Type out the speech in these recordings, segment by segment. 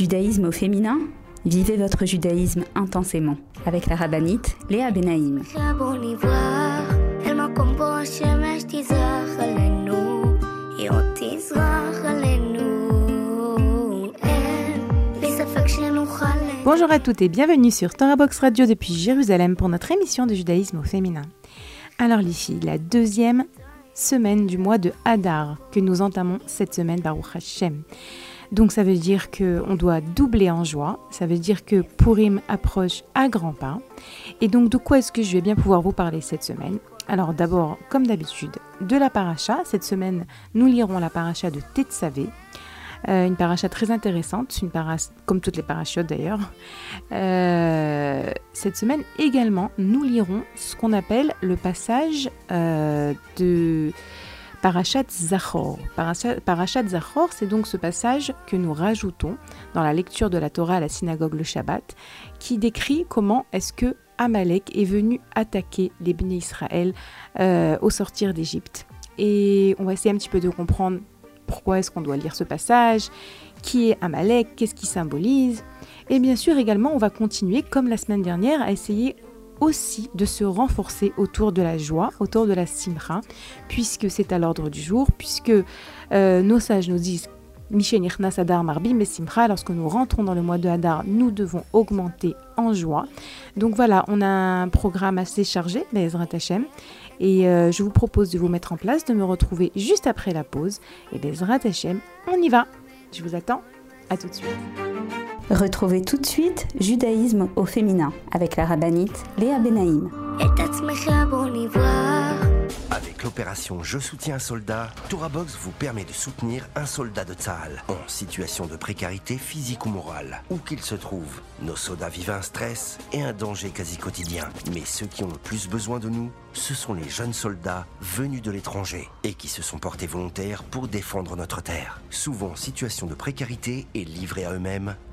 Judaïsme au féminin Vivez votre judaïsme intensément avec la rabbinite Léa Benaïm. Bonjour à toutes et bienvenue sur Box Radio depuis Jérusalem pour notre émission de judaïsme au féminin. Alors les filles, la deuxième semaine du mois de Hadar que nous entamons cette semaine Baruch Hashem. Donc ça veut dire qu'on doit doubler en joie, ça veut dire que Purim approche à grands pas. Et donc de quoi est-ce que je vais bien pouvoir vous parler cette semaine? Alors d'abord, comme d'habitude, de la paracha. Cette semaine, nous lirons la paracha de Tetsavé. Euh, une paracha très intéressante, une paracha, comme toutes les parachutes d'ailleurs. Euh, cette semaine également, nous lirons ce qu'on appelle le passage euh, de Parashat Zachor. Parashat, Zachor, c'est donc ce passage que nous rajoutons dans la lecture de la Torah à la synagogue le Shabbat, qui décrit comment est-ce que Amalek est venu attaquer les bénis Israël euh, au sortir d'Égypte. Et on va essayer un petit peu de comprendre pourquoi est-ce qu'on doit lire ce passage, qui est Amalek, qu'est-ce qu'il symbolise. Et bien sûr également, on va continuer, comme la semaine dernière, à essayer aussi de se renforcer autour de la joie, autour de la simra, puisque c'est à l'ordre du jour, puisque euh, nos sages nous disent Hadar Marbi Simcha, lorsque nous rentrons dans le mois de Hadar, nous devons augmenter en joie. Donc voilà, on a un programme assez chargé, Bezrat Hashem, et euh, je vous propose de vous mettre en place, de me retrouver juste après la pause, et Bezrat on y va. Je vous attends, à tout de suite Retrouvez tout de suite Judaïsme au féminin avec la rabbinite Léa Benaïm. Avec l'opération Je soutiens un soldat, ToraBox vous permet de soutenir un soldat de Tzahal en situation de précarité physique ou morale, où qu'il se trouve. Nos soldats vivent un stress et un danger quasi quotidien. Mais ceux qui ont le plus besoin de nous, ce sont les jeunes soldats venus de l'étranger et qui se sont portés volontaires pour défendre notre terre. Souvent en situation de précarité et livrés à eux-mêmes,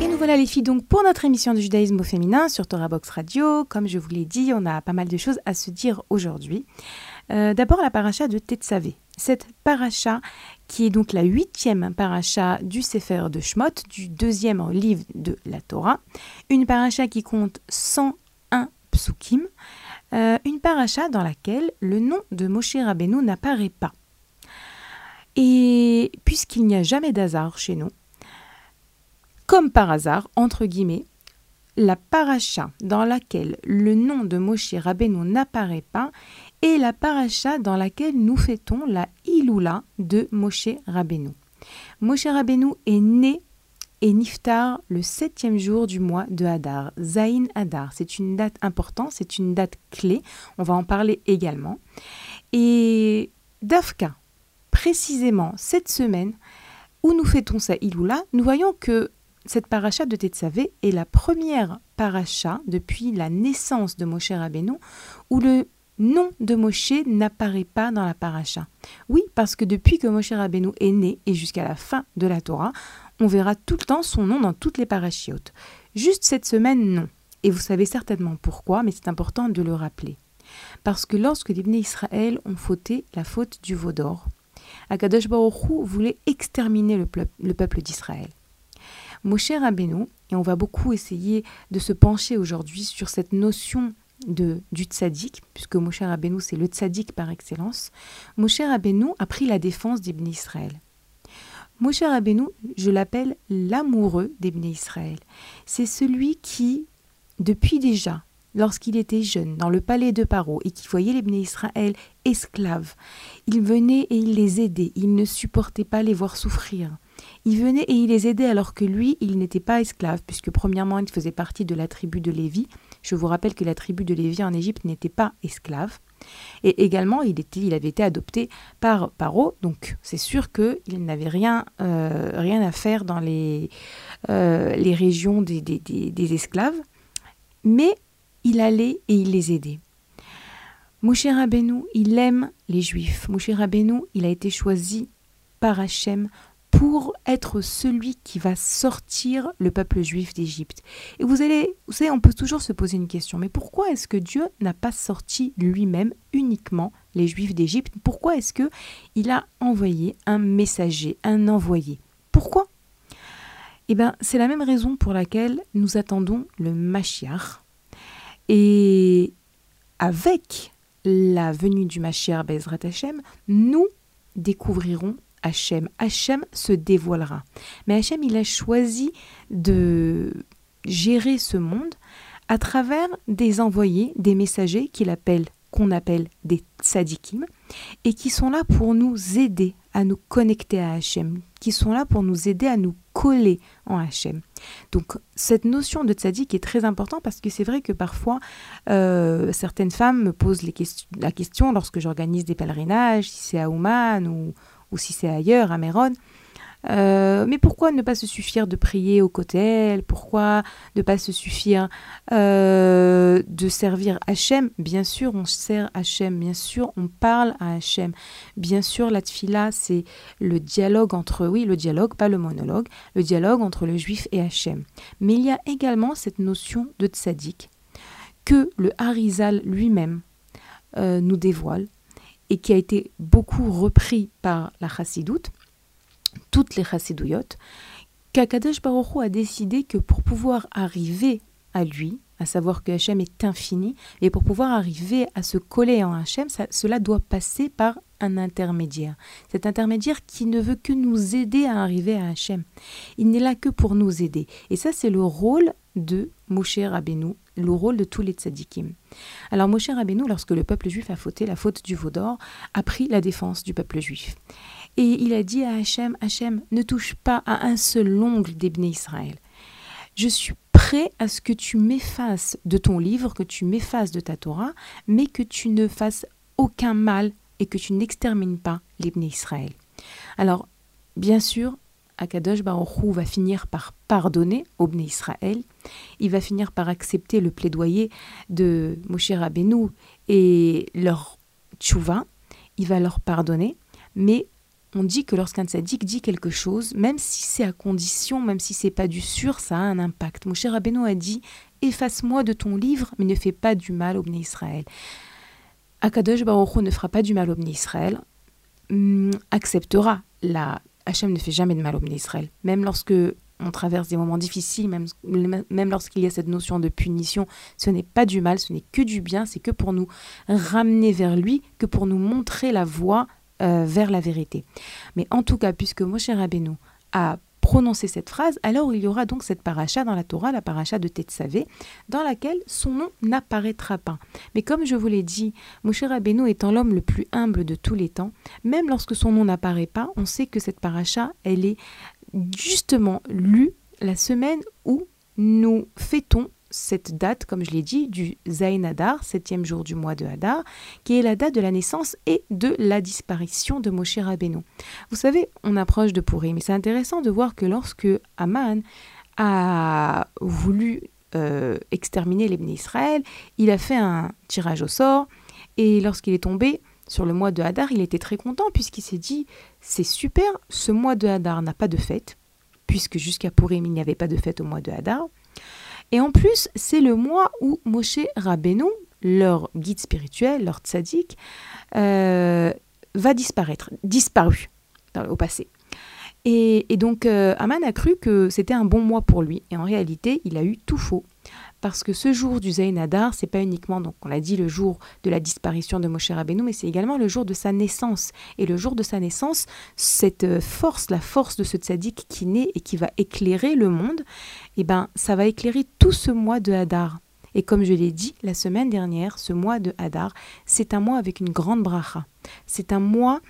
Et nous voilà les filles donc pour notre émission de judaïsme au féminin sur Torah Box Radio. Comme je vous l'ai dit, on a pas mal de choses à se dire aujourd'hui. Euh, d'abord la paracha de Tetsavé. Cette paracha qui est donc la huitième paracha du Sefer de Shmot, du deuxième livre de la Torah. Une paracha qui compte 101 psukim. Euh, une paracha dans laquelle le nom de Moshe Rabbeinu n'apparaît pas. Et puisqu'il n'y a jamais d'hasard chez nous, comme par hasard, entre guillemets, la paracha dans laquelle le nom de Moshe Rabbeinu n'apparaît pas est la paracha dans laquelle nous fêtons la Iloula de Moshe Rabbeinu. Moshe Rabbeinu est né et Niftar le septième jour du mois de Hadar, Zain Hadar. C'est une date importante, c'est une date clé, on va en parler également. Et Dafka, précisément cette semaine où nous fêtons sa Iloula, nous voyons que cette paracha de Tetsavé est la première paracha depuis la naissance de Moshe Rabbeinu où le nom de Moshe n'apparaît pas dans la paracha. Oui, parce que depuis que Moshe Rabbeinu est né et jusqu'à la fin de la Torah, on verra tout le temps son nom dans toutes les parachiotes. Juste cette semaine, non. Et vous savez certainement pourquoi, mais c'est important de le rappeler. Parce que lorsque les Israël ont fauté la faute du veau d'or, Akadosh Baruch voulait exterminer le, peuple d'Israël. Moshe Rabbeinu, et on va beaucoup essayer de se pencher aujourd'hui sur cette notion de, du tzaddik, puisque Moshe Rabbeinu c'est le tzaddik par excellence, Moshe Rabbeinu a pris la défense d'Ibn Israël. Moshe Rabbeinu, je l'appelle l'amoureux d'Ebné Israël. C'est celui qui, depuis déjà, lorsqu'il était jeune, dans le palais de Paro, et qui voyait les Israël esclaves, il venait et il les aidait, il ne supportait pas les voir souffrir. Il venait et il les aidait alors que lui, il n'était pas esclave, puisque premièrement, il faisait partie de la tribu de Lévi. Je vous rappelle que la tribu de Lévi en Égypte n'était pas esclave. Et également, il, était, avait été adopté par Paro, donc c'est sûr qu'il n'avait rien, euh, rien à faire dans les, euh, les régions des, des, des, esclaves, mais il allait et il les aidait. Moshe Rabbeinu, il aime les Juifs. Moshe Rabbeinu, il a été choisi par Hachem pour être celui qui va sortir le peuple juif d'Égypte. Et vous allez, vous savez, on peut toujours se poser une question, mais pourquoi est-ce que Dieu n'a pas sorti lui-même uniquement les Juifs d'Égypte? Pourquoi est-ce que il a envoyé un messager, un envoyé? Pourquoi? Eh bien, c'est la même raison pour laquelle nous attendons le Mashiach. Et avec la venue du Mashiach Bezrat Hashem, nous découvrirons Hachem. Hachem se dévoilera. Mais Hachem, il a choisi de gérer ce monde à travers des envoyés, des messagers qu'il appelle qu'on appelle des tzadikim, et qui sont là pour nous aider à nous connecter à Hachem, qui sont là pour nous aider à nous coller en Hachem. Donc cette notion de tzadik est très importante parce que c'est vrai que parfois euh, certaines femmes me posent la question lorsque j'organise des pèlerinages, si c'est à Ouman ou, ou si c'est ailleurs, à Méron. Euh, mais pourquoi ne pas se suffire de prier au cotel Pourquoi ne pas se suffire euh, de servir Hachem? Bien sûr, on sert Hachem, bien sûr, on parle à Hachem. Bien sûr, la tfila, c'est le dialogue entre, oui, le dialogue, pas le monologue, le dialogue entre le juif et Hachem. Mais il y a également cette notion de tzaddik que le Harizal lui-même euh, nous dévoile et qui a été beaucoup repris par la chassidoute, toutes les chassidouillottes, qu'Akadosh Baruch a décidé que pour pouvoir arriver à lui, à savoir que Hachem est infini, et pour pouvoir arriver à se coller en Hachem, cela doit passer par un intermédiaire. Cet intermédiaire qui ne veut que nous aider à arriver à Hachem. Il n'est là que pour nous aider. Et ça, c'est le rôle de Moshe Rabbeinu, le rôle de tous les tzadikim. Alors Moshe Rabbeinu, lorsque le peuple juif a fauté la faute du veau d'or, a pris la défense du peuple juif. Et il a dit à Hachem, Hachem, ne touche pas à un seul ongle d'Ebné Israël. Je suis prêt à ce que tu m'effaces de ton livre, que tu m'effaces de ta Torah, mais que tu ne fasses aucun mal et que tu n'extermines pas l'Ebné Israël. Alors, bien sûr, Akadosh Baruch va finir par pardonner au Israël. Il va finir par accepter le plaidoyer de Moshe Rabbeinu et leur tchouva. Il va leur pardonner. Mais on dit que lorsqu'un tzaddik dit quelque chose, même si c'est à condition, même si c'est pas du sûr, ça a un impact. Moshe Rabbeinu a dit Efface-moi de ton livre, mais ne fais pas du mal au Bné Israël. Akadosh Baruch ne fera pas du mal au Bné Israël, hum, acceptera la Hachem ne fait jamais de mal au Israël. Même lorsque on traverse des moments difficiles, même, lorsqu'il y a cette notion de punition, ce n'est pas du mal, ce n'est que du bien, c'est que pour nous ramener vers lui, que pour nous montrer la voie euh, vers la vérité. Mais en tout cas, puisque Moshe Rabbeinu a prononcer cette phrase, alors il y aura donc cette paracha dans la Torah, la paracha de Tetsavé, dans laquelle son nom n'apparaîtra pas. Mais comme je vous l'ai dit, Moshe Rabbeinu étant l'homme le plus humble de tous les temps, même lorsque son nom n'apparaît pas, on sait que cette paracha, elle est justement lue la semaine où nous fêtons cette date, comme je l'ai dit, du Zayn Hadar, septième jour du mois de Hadar, qui est la date de la naissance et de la disparition de Moshe Rabbeinu. Vous savez, on approche de Pourri, mais c'est intéressant de voir que lorsque Aman a voulu euh, exterminer les Israël, il a fait un tirage au sort, et lorsqu'il est tombé sur le mois de Hadar, il était très content puisqu'il s'est dit, c'est super, ce mois de Hadar n'a pas de fête, puisque jusqu'à Purim, il n'y avait pas de fête au mois de Hadar. Et en plus, c'est le mois où Moshe Rabbeinu, leur guide spirituel, leur tzaddik, euh, va disparaître, disparu au passé. Et, donc, euh, Aman a cru que c'était un bon mois pour lui. Et en réalité, il a eu tout faux. Parce que ce jour du Zayn Adar, c'est pas uniquement, donc on l'a dit, le jour de la disparition de Moshe Rabbeinu, mais c'est également le jour de sa naissance. Et le jour de sa naissance, cette euh, force, la force de ce tzaddik qui naît et qui va éclairer le monde, eh ben, ça va éclairer tout ce mois de Hadar. Et comme je l'ai dit la semaine dernière, ce mois de Hadar, c'est un mois avec une grande bracha. C'est un mois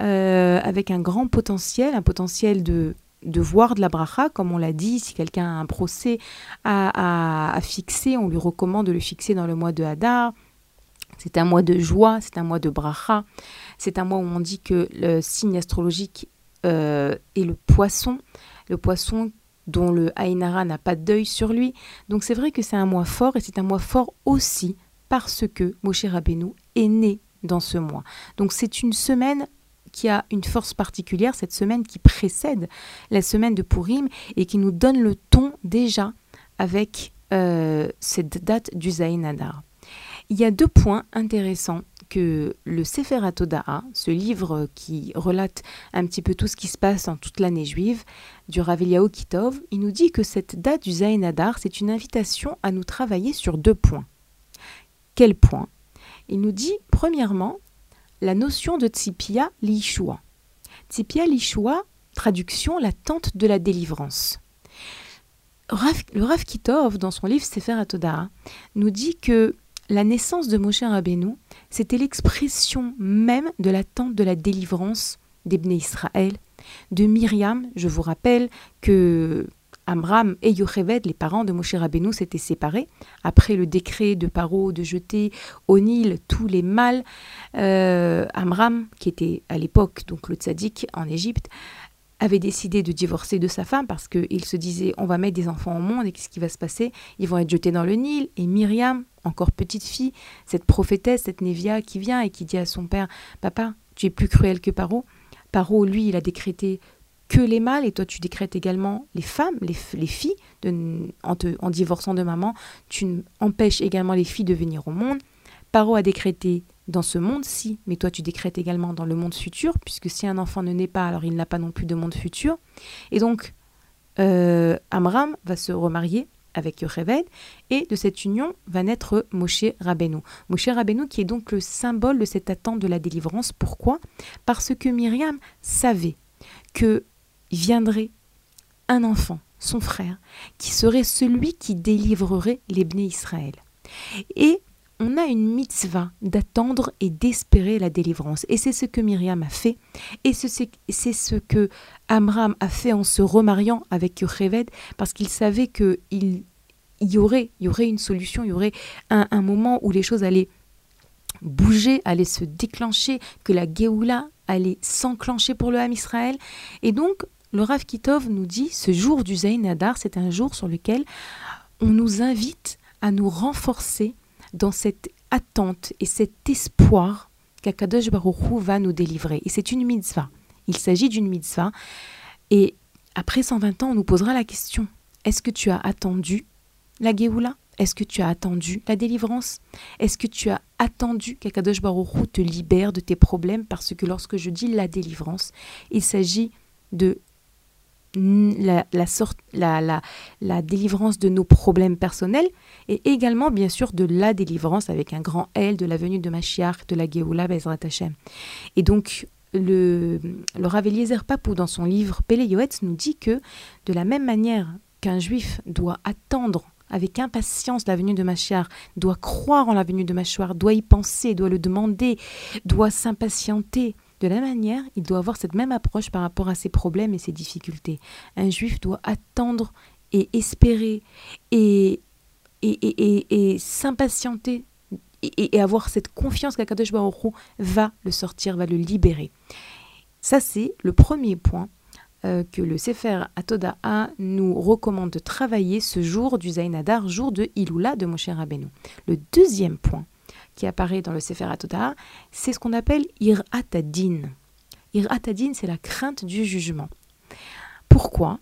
euh, avec un grand potentiel, un potentiel de de voir de la bracha, comme on l'a dit, si quelqu'un a un procès à, fixer, on lui recommande de le fixer dans le mois de Hadar. C'est un mois de joie, c'est un mois de bracha. C'est un mois où on dit que le signe astrologique euh, est le poisson, le poisson dont le Ainara n'a pas d'œil sur lui. Donc c'est vrai que c'est un mois fort et c'est un mois fort aussi parce que Moshe Rabbeinu est né dans ce mois. Donc c'est une semaine qui a une force particulière, cette semaine qui précède la semaine de Purim et qui nous donne le ton déjà avec euh, cette date du Zayin Adar. Il y a deux points intéressants que le Sefer ce livre qui relate un petit peu tout ce qui se passe dans toute l'année juive, du Rav Kitov, il nous dit que cette date du Zayin Adar, c'est une invitation à nous travailler sur deux points. Quels points Il nous dit, premièrement, la notion de Tzipia Lishua. Tzipia Lishua, traduction, la tente de la délivrance. le Rav Kitov, dans son livre Sefer HaTodah, nous dit que la naissance de Moshe Rabbeinu, c'était l'expression même de la tente de la délivrance d'Ebné Israël, de Myriam. Je vous rappelle que Amram et Yocheved, les parents de Moshe Rabbeinu, s'étaient séparés après le décret de Paro de jeter au Nil tous les mâles. Euh, Amram, qui était à l'époque donc le tzaddik en Égypte, avait décidé de divorcer de sa femme parce qu'il se disait on va mettre des enfants au monde et qu'est-ce qui va se passer? Ils vont être jetés dans le Nil. Et Myriam, encore petite fille, cette prophétesse, cette Névia qui vient et qui dit à son père Papa, tu es plus cruel que Paro. Paro, lui, il a décrété que les mâles, et toi tu décrètes également les femmes, les, filles, en, en, divorçant de maman, tu empêches également les filles de venir au monde. Paro a décrété dans ce monde-ci, mais toi tu décrètes également dans le monde futur, puisque si un enfant ne naît pas, alors il n'a pas non plus de monde futur. Et donc, euh, Amram va se remarier avec Yocheved, et de cette union va naître Moshe Rabbeinu. Moshe Rabbeinu qui est donc le symbole de cette attente de la délivrance. Pourquoi? Parce que Myriam savait que viendrait un enfant, son frère, qui serait celui qui délivrerait l'Ebné Israël. Et on a une mitzvah d'attendre et d'espérer la délivrance. Et c'est ce que Myriam a fait. Et c'est ce que Amram a fait en se remariant avec Yocheved, parce qu'il savait qu'il il y aurait, y aurait une solution, il y aurait un, un moment où les choses allaient bouger, allaient se déclencher, que la Géoula allait s'enclencher pour le Ham Israël. Et donc, le Rav Kitov nous dit ce jour du Zayn Adar, c'est un jour sur lequel on nous invite à nous renforcer dans cette attente et cet espoir qu'Akadosh Baruch va nous délivrer. Et c'est une mitzvah. Il s'agit d'une mitzvah. Et après 120 ans, on nous posera la question est-ce que tu as attendu la Géoula? Est-ce que tu as attendu la délivrance? Est-ce que tu as attendu qu'Akadosh Baruch te libère de tes problèmes? Parce que lorsque je dis la délivrance, il s'agit de la, la, la, la, délivrance de nos problèmes personnels et également bien sûr de la délivrance avec un grand L de la venue de Mashiach, de la Géoula Bezrat Hashem. Et donc le, le Rav Papou dans son livre Pele Yoetz nous dit que de la même manière qu'un juif doit attendre avec impatience la venue de Mashiach, doit croire en la venue de Mashiach, doit y penser, doit le demander, doit s'impatienter, de la manière, il doit avoir cette même approche par rapport à ses problèmes et ses difficultés. Un juif doit attendre et espérer et, et, et, s'impatienter et, avoir cette confiance qu'Akadosh Baruch va le sortir, va le libérer. Ça, c'est le premier point euh, que le Sefer Atoda'a nous recommande de travailler ce jour du Zainadar, jour de Iloula de Moshe Rabbeinu. Le deuxième point, qui apparaît dans le Sefer HaTodah, c'est ce qu'on appelle Ir-Atadin. c'est la crainte du jugement. Pourquoi?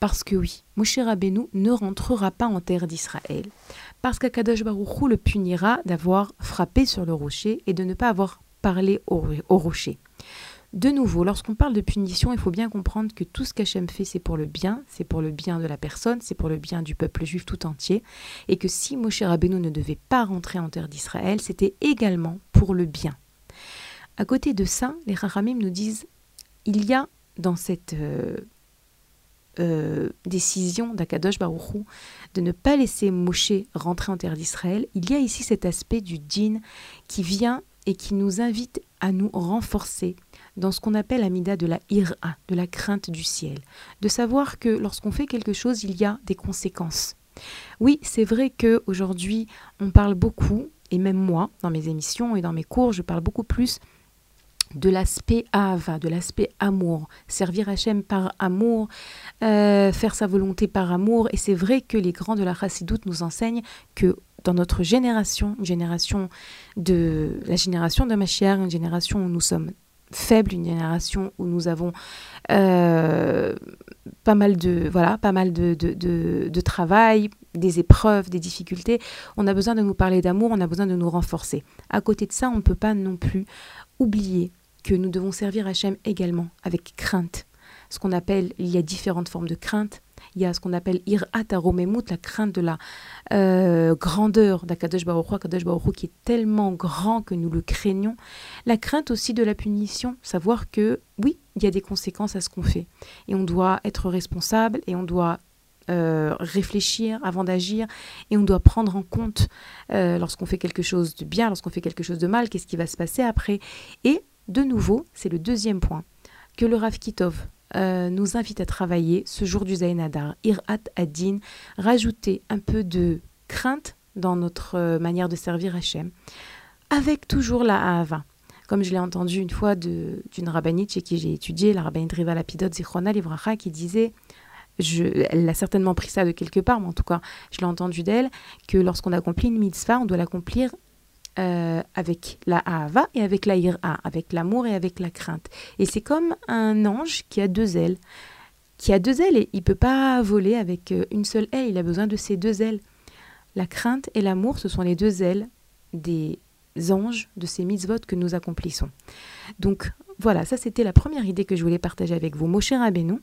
Parce que oui, Moshe Rabbeinu ne rentrera pas en terre d'Israël, parce qu'Akadosh Baruch le punira d'avoir frappé sur le rocher et de ne pas avoir parlé au, rocher. De nouveau, lorsqu'on parle de punition, il faut bien comprendre que tout ce qu'Hachem fait, c'est pour le bien, c'est pour le bien de la personne, c'est pour le bien du peuple juif tout entier, et que si Moshe Rabbeinu ne devait pas rentrer en terre d'Israël, c'était également pour le bien. À côté de ça, les Rahamim nous disent, il y a dans cette euh, euh, décision d'Akadosh Baruchou de ne pas laisser Moshe rentrer en terre d'Israël, il y a ici cet aspect du djinn qui vient et qui nous invite à nous renforcer dans ce qu'on appelle l'amida de la ira, de la crainte du ciel, de savoir que lorsqu'on fait quelque chose, il y a des conséquences. Oui, c'est vrai que aujourd'hui, on parle beaucoup, et même moi, dans mes émissions et dans mes cours, je parle beaucoup plus de l'aspect ava, de l'aspect amour, servir Hachem par amour, euh, faire sa volonté par amour. Et c'est vrai que les grands de la chassidoute nous enseignent que dans notre génération, une génération de la génération de chère, une génération où nous sommes faibles, une génération où nous avons euh, pas mal de voilà, pas mal de, de, travail, des épreuves, des difficultés. On a besoin de nous parler d'amour, on a besoin de nous renforcer. À côté de ça, on ne peut pas non plus oublier que nous devons servir Hachem également avec crainte. Ce qu'on appelle, il y a différentes formes de crainte. Il y a ce qu'on appelle irat aromemut, la crainte de la euh, grandeur d'Akadosh Baruch Akadosh Baruch qui est tellement grand que nous le craignons. La crainte aussi de la punition, savoir que oui, il y a des conséquences à ce qu'on fait. Et on doit être responsable et on doit euh, réfléchir avant d'agir et on doit prendre en compte euh, lorsqu'on fait quelque chose de bien, lorsqu'on fait quelque chose de mal, qu'est-ce qui va se passer après. Et de nouveau, c'est le deuxième point que le Rav Kitov euh, nous invite à travailler ce jour du Zainadar, Irat Adin, rajouter un peu de crainte dans notre euh, manière de servir Hachem, avec toujours la Ahava. Comme je l'ai entendu une fois d'une rabbinite chez qui j'ai étudié, la rabbinite Riva Lapidot Zichrona Livracha, qui disait je, elle a certainement pris ça de quelque part, mais en tout cas, je l'ai entendu d'elle, que lorsqu'on accomplit une mitzvah, on doit l'accomplir euh, avec la Ahava et avec la Ira, avec l'amour et avec la crainte. Et c'est comme un ange qui a deux ailes. Qui a deux ailes et il ne peut pas voler avec euh, une seule aile, il a besoin de ces deux ailes. La crainte et l'amour, ce sont les deux ailes des anges de ces mitzvot que nous accomplissons. Donc voilà, ça c'était la première idée que je voulais partager avec vous. Moshe Rabbeinu,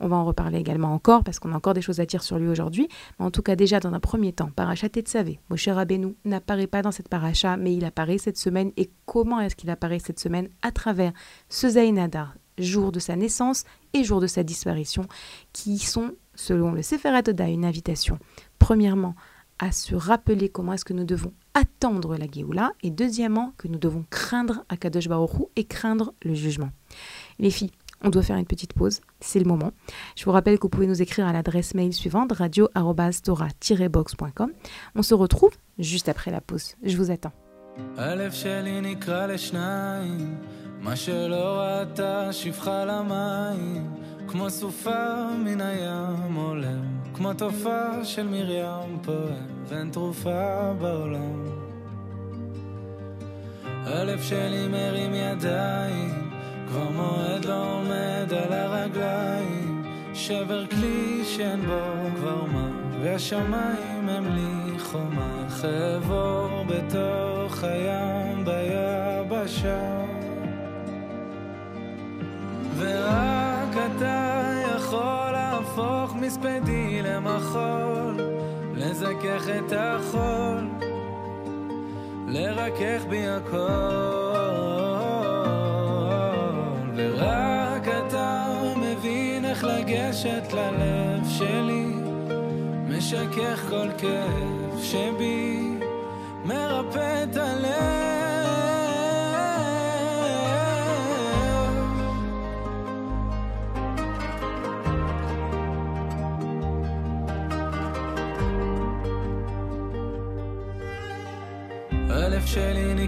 on va en reparler également encore parce qu'on a encore des choses à dire sur lui aujourd'hui. Mais en tout cas, déjà dans un premier temps, Parachat Tetzavé, Moshe Rabbeinu n'apparaît pas dans cette paracha, mais il apparaît cette semaine. Et comment est-ce qu'il apparaît cette semaine À travers ce Zainadar, jour de sa naissance et jour de sa disparition, qui sont, selon le Sefer Toda, une invitation. Premièrement, à se rappeler comment est-ce que nous devons attendre la Géoula et deuxièmement que nous devons craindre Akadosh Baruch et craindre le jugement. Les filles, on doit faire une petite pause, c'est le moment. Je vous rappelle que vous pouvez nous écrire à l'adresse mail suivante radio-tora-box.com. On se retrouve juste après la pause. Je vous attends. כמו סופה מן הים עולם, כמו תופעה של מרים פועם, ואין תרופה בעולם. הלב שלי מרים ידיים, כבר מועד לא עומד על הרגליים, שבר כלי שאין בו כבר מה, והשמיים הם לי חומה, חבור בתוך הים ביבשה. ורק אתה יכול להפוך מספדי למחול, לזכך את החול, לרכך בי הכל. ורק אתה מבין איך לגשת ללב שלי, משכך כל כאב שבי,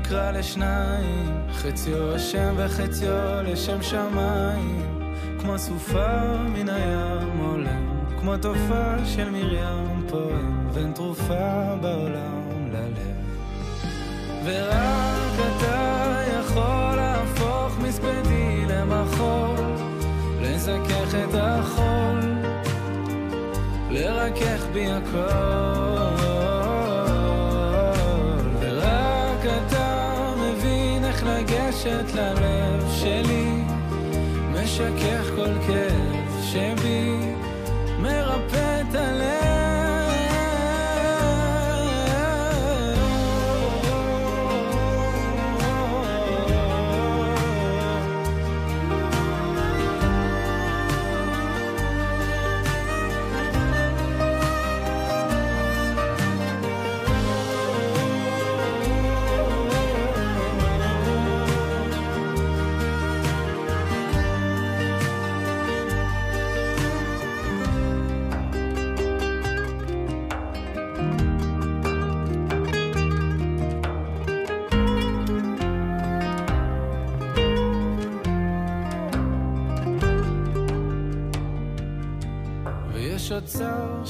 נקרא לשניים, חציו השם וחציו לשם שמיים, כמו סופה מן הים עולם, כמו תופעה של מרים פועם, ואין תרופה בעולם ללב. ורק אתה יכול להפוך מספדי למחול, לזכך את החול, לרכך בי הכל. deixa que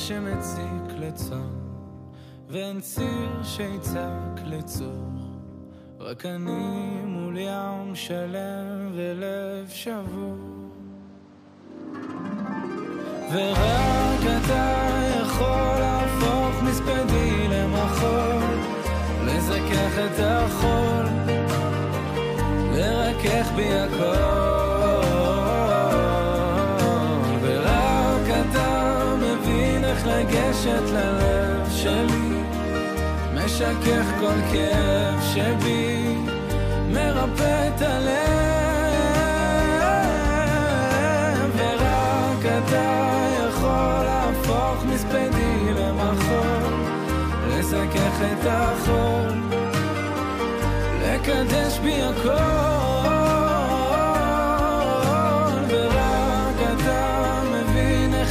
שמציק לצום, ואין ציר שיצעק לצור. רק אני מול ים שלם ולב שבור. ורק אתה יכול להפוך מספדי למחול, לזכך את החול, לרכך בי הכל. משכך כל כאב שבי, מרפא את הלב, ורק אתה יכול להפוך מספדי למחול, לזכך את החול, לקדש בי הכל.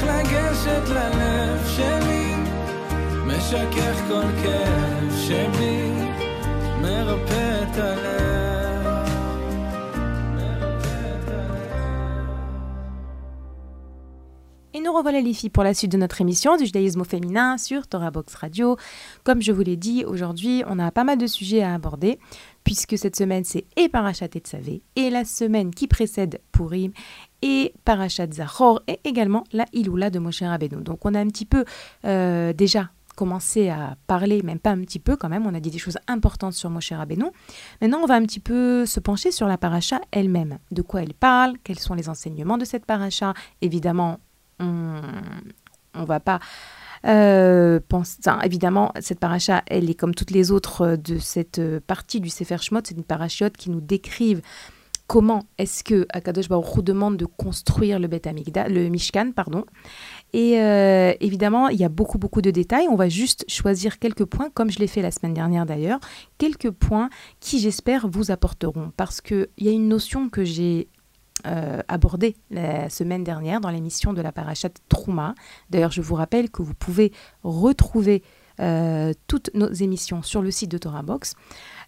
לגשת ללב שלי, משכך כל כאב שבי, מרפא את הלב. Et nous revoilà les filles pour la suite de notre émission du judaïsme au féminin sur Torah Box Radio. Comme je vous l'ai dit, aujourd'hui, on a pas mal de sujets à aborder puisque cette semaine c'est et Parachat et Tzavé et la semaine qui précède Purim et Parashat Zachor et également la Iloula de Moshe Rabbeinu. Donc on a un petit peu euh, déjà commencé à parler, même pas un petit peu quand même, on a dit des choses importantes sur Moshe Rabbeinu. Maintenant on va un petit peu se pencher sur la paracha elle-même. De quoi elle parle, quels sont les enseignements de cette paracha. Évidemment, on ne va pas... Euh, évidemment, cette paracha, elle est comme toutes les autres de cette partie du Sefer Shmot, c'est une parachute qui nous décrive comment est-ce que Akadosh Baruch demande de construire le Bet le Mishkan, pardon. Et euh, évidemment, il y a beaucoup, beaucoup de détails. On va juste choisir quelques points, comme je l'ai fait la semaine dernière d'ailleurs, quelques points qui, j'espère, vous apporteront. Parce qu'il y a une notion que j'ai euh, abordée la semaine dernière dans l'émission de la Parashat Trouma. D'ailleurs, je vous rappelle que vous pouvez retrouver euh, toutes nos émissions sur le site de Torah Box,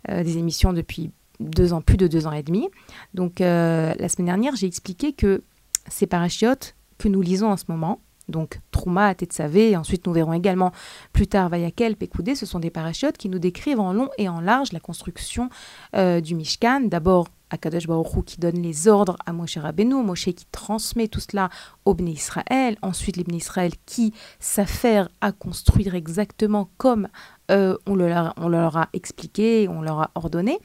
des émissions depuis deux ans, plus de deux ans et demi. Donc euh, la semaine dernière, j'ai expliqué que ces parachiotes que nous lisons en ce moment, donc Trouma, Tetsavé, et ensuite nous verrons également plus tard Vayakel, Pekoudé, ce sont des parachiotes qui nous décrivent en long et en large la construction euh, du Mishkan. D'abord, Akadosh Baruch qui donne les ordres à Moshe Rabbeinu, Moshe qui transmet tout cela au Bnei Israël, ensuite les Bnei Israël qui s'affairent à construire exactement comme euh, on leur a expliqué, on leur a ordonné.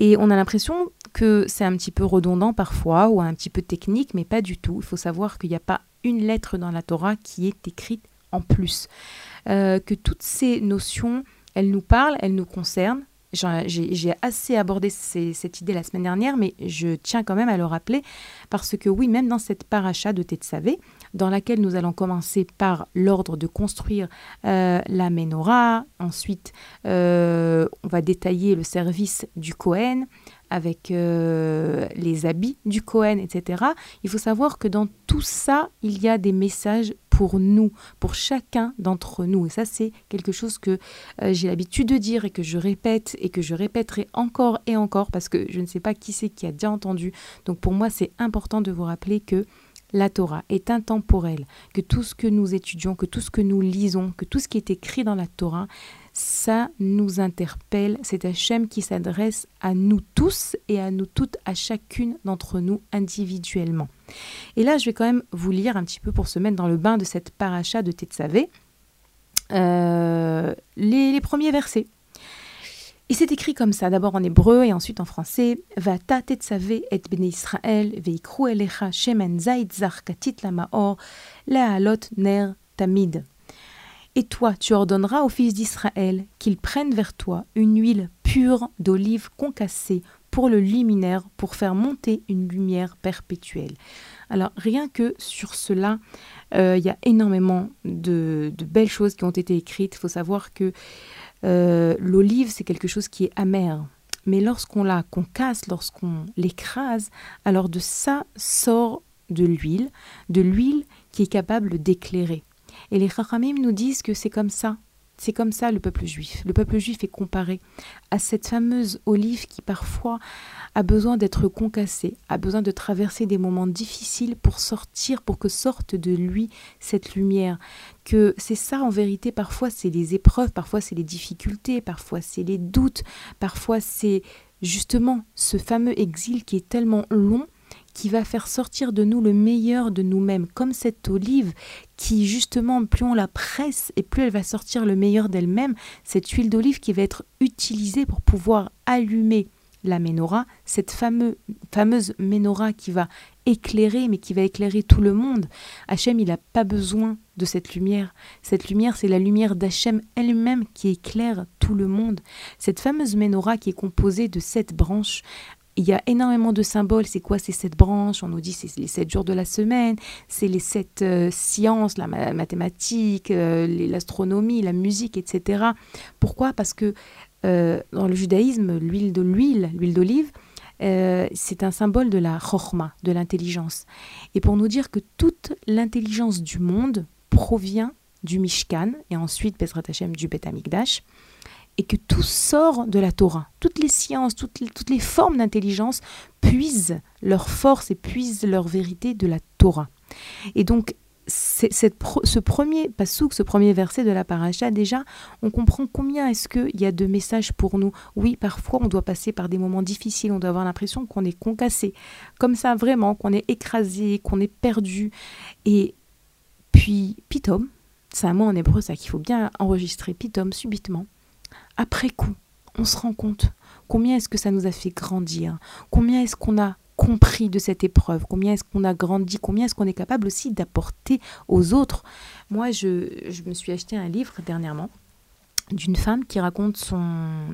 Et on a l'impression que c'est un petit peu redondant parfois ou un petit peu technique, mais pas du tout. Il faut savoir qu'il n'y a pas une lettre dans la Torah qui est écrite en plus. Euh, que toutes ces notions, elles nous parlent, elles nous concernent. J'ai assez abordé cette idée la semaine dernière, mais je tiens quand même à le rappeler parce que oui, même dans cette paracha de Tetsavé, dans laquelle nous allons commencer par l'ordre de construire euh, la menorah. Ensuite, euh, on va détailler le service du Cohen avec euh, les habits du Cohen, etc. Il faut savoir que dans tout ça, il y a des messages pour nous, pour chacun d'entre nous. Et ça, c'est quelque chose que j'ai l'habitude de dire et que je répète et que je répéterai encore et encore parce que je ne sais pas qui c'est qui a déjà entendu. Donc pour moi, c'est important de vous rappeler que la Torah est intemporelle, que tout ce que nous étudions, que tout ce que nous lisons, que tout ce qui est écrit dans la Torah, ça nous interpelle. C'est Hachem qui s'adresse à nous tous et à nous toutes, à chacune d'entre nous individuellement. Et là, je vais quand même vous lire un petit peu pour se mettre dans le bain de cette paracha de Tetzavé, euh, les, les premiers versets. Et c'est écrit comme ça, d'abord en hébreu et ensuite en français. Vata et Israël veikru elecha shemen zait zar katit ner tamid. Et toi, tu ordonneras aux fils d'Israël qu'ils prennent vers toi une huile pure d'olive concassée pour le luminaire, pour faire monter une lumière perpétuelle. Alors rien que sur cela, euh, il y a énormément de, belles choses qui ont été écrites. Il faut savoir que euh, l'olive, c'est quelque chose qui est amer. Mais lorsqu'on la concasse, lorsqu'on l'écrase, alors de ça sort de l'huile, de l'huile qui est capable d'éclairer. Et les Chachamim nous disent que c'est comme ça. C'est comme ça le peuple juif. Le peuple juif est comparé à cette fameuse olive qui parfois a besoin d'être concassée, a besoin de traverser des moments difficiles pour sortir, pour que sorte de lui cette lumière. Que c'est ça en vérité, parfois c'est les épreuves, parfois c'est les difficultés, parfois c'est les doutes, parfois c'est justement ce fameux exil qui est tellement long qui va faire sortir de nous le meilleur de nous-mêmes, comme cette olive qui justement, plus on la presse et plus elle va sortir le meilleur d'elle-même, cette huile d'olive qui va être utilisée pour pouvoir allumer la menorah, cette fameuse menorah qui va éclairer, mais qui va éclairer tout le monde. Hachem, il n'a pas besoin de cette lumière. Cette lumière, c'est la lumière d'Hachem elle-même qui éclaire tout le monde. Cette fameuse menorah qui est composée de sept branches il y a énormément de symboles. C'est quoi ces sept branches On nous dit c'est les sept jours de la semaine, c'est les sept euh, sciences, la mathématique, euh, l'astronomie, la musique, etc. Pourquoi? Parce que euh, dans le judaïsme, l'huile de l'huile, l'huile d'olive, c'est un symbole de la chorma, de l'intelligence. Et pour nous dire que toute l'intelligence du monde provient du Mishkan et ensuite Pesrat Hashem du Bet Amikdash et que tout sort de la Torah. Toutes les sciences, toutes les, formes d'intelligence puisent leur force et puisent leur vérité de la Torah. Et donc, ce premier pasouk, ce premier verset de la paracha, déjà, on comprend combien est-ce qu'il y a de messages pour nous. Oui, parfois, on doit passer par des moments difficiles, on doit avoir l'impression qu'on est concassé, comme ça, vraiment, qu'on est écrasé, qu'on est perdu. Et puis, pitom, c'est un mot en hébreu, ça qu'il faut bien enregistrer, pitom, subitement après coup, on se rend compte combien est-ce que ça nous a fait grandir, combien est-ce qu'on a compris de cette épreuve, combien est-ce qu'on a grandi, combien est-ce qu'on est capable aussi d'apporter aux autres. Moi, je, me suis acheté un livre dernièrement d'une femme qui raconte son...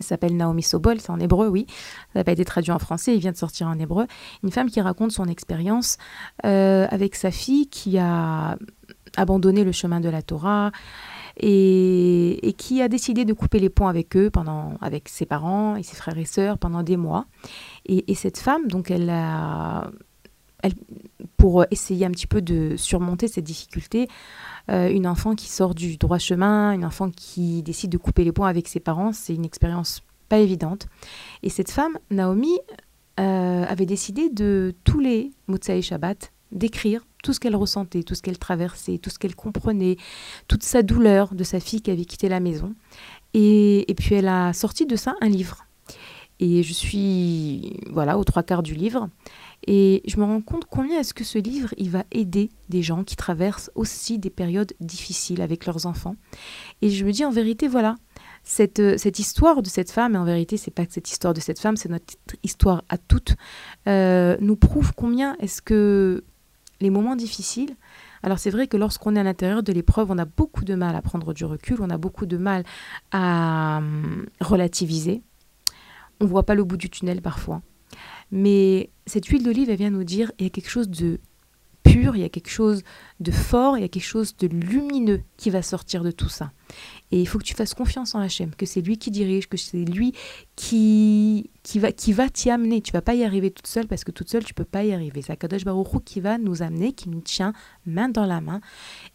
s'appelle Naomi Sobol, c'est en hébreu, oui. Ça n'a pas été traduit en français, il vient de sortir en hébreu. Une femme qui raconte son expérience euh, avec sa fille qui a abandonné le chemin de la Torah, et, qui a décidé de couper les ponts avec eux, pendant, avec ses parents et ses frères et sœurs pendant des mois. Et, cette femme, donc, elle a, pour essayer un petit peu de surmonter cette difficulté, euh, une enfant qui sort du droit chemin, une enfant qui décide de couper les ponts avec ses parents, c'est une expérience pas évidente. Et cette femme, Naomi, euh, avait décidé de tous les Motsai Shabbat d'écrire tout ce qu'elle ressentait, tout ce qu'elle traversait, tout ce qu'elle comprenait, toute sa douleur de sa fille qui avait quitté la maison. Et, puis elle a sorti de ça un livre. Et je suis voilà aux trois quarts du livre. Et je me rends compte combien est-ce que ce livre, il va aider des gens qui traversent aussi des périodes difficiles avec leurs enfants. Et je me dis en vérité, voilà, cette, cette histoire de cette femme, et en vérité, c'est pas que cette histoire de cette femme, c'est notre histoire à toutes, euh, nous prouve combien est-ce que les moments difficiles, alors c'est vrai que lorsqu'on est à l'intérieur de l'épreuve, on a beaucoup de mal à prendre du recul, on a beaucoup de mal à hum, relativiser. On ne voit pas le bout du tunnel parfois. Mais cette huile d'olive, elle vient nous dire, il y a quelque chose de pur, il y a quelque chose de fort, il y a quelque chose de lumineux qui va sortir de tout ça. Et il faut que tu fasses confiance en Hachem, que c'est lui qui dirige, que c'est lui qui, qui va qui va t'y amener. Tu vas pas y arriver toute seule parce que toute seule tu peux pas y arriver. C'est Akadosh Baruch qui va nous amener, qui nous tient main dans la main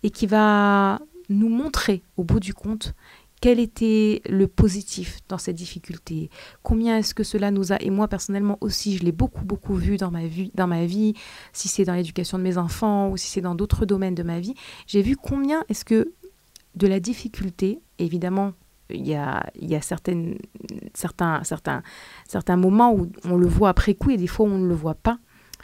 et qui va nous montrer au bout du compte quel était le positif dans cette difficulté Combien est-ce que cela nous a et moi personnellement aussi, je l'ai beaucoup beaucoup vu dans ma vie, dans ma vie, si c'est dans l'éducation de mes enfants ou si c'est dans d'autres domaines de ma vie, j'ai vu combien est-ce que de la difficulté, évidemment, il y a, il y a certaines, certains, certains, certains moments où on le voit après coup et des fois où on ne le voit pas.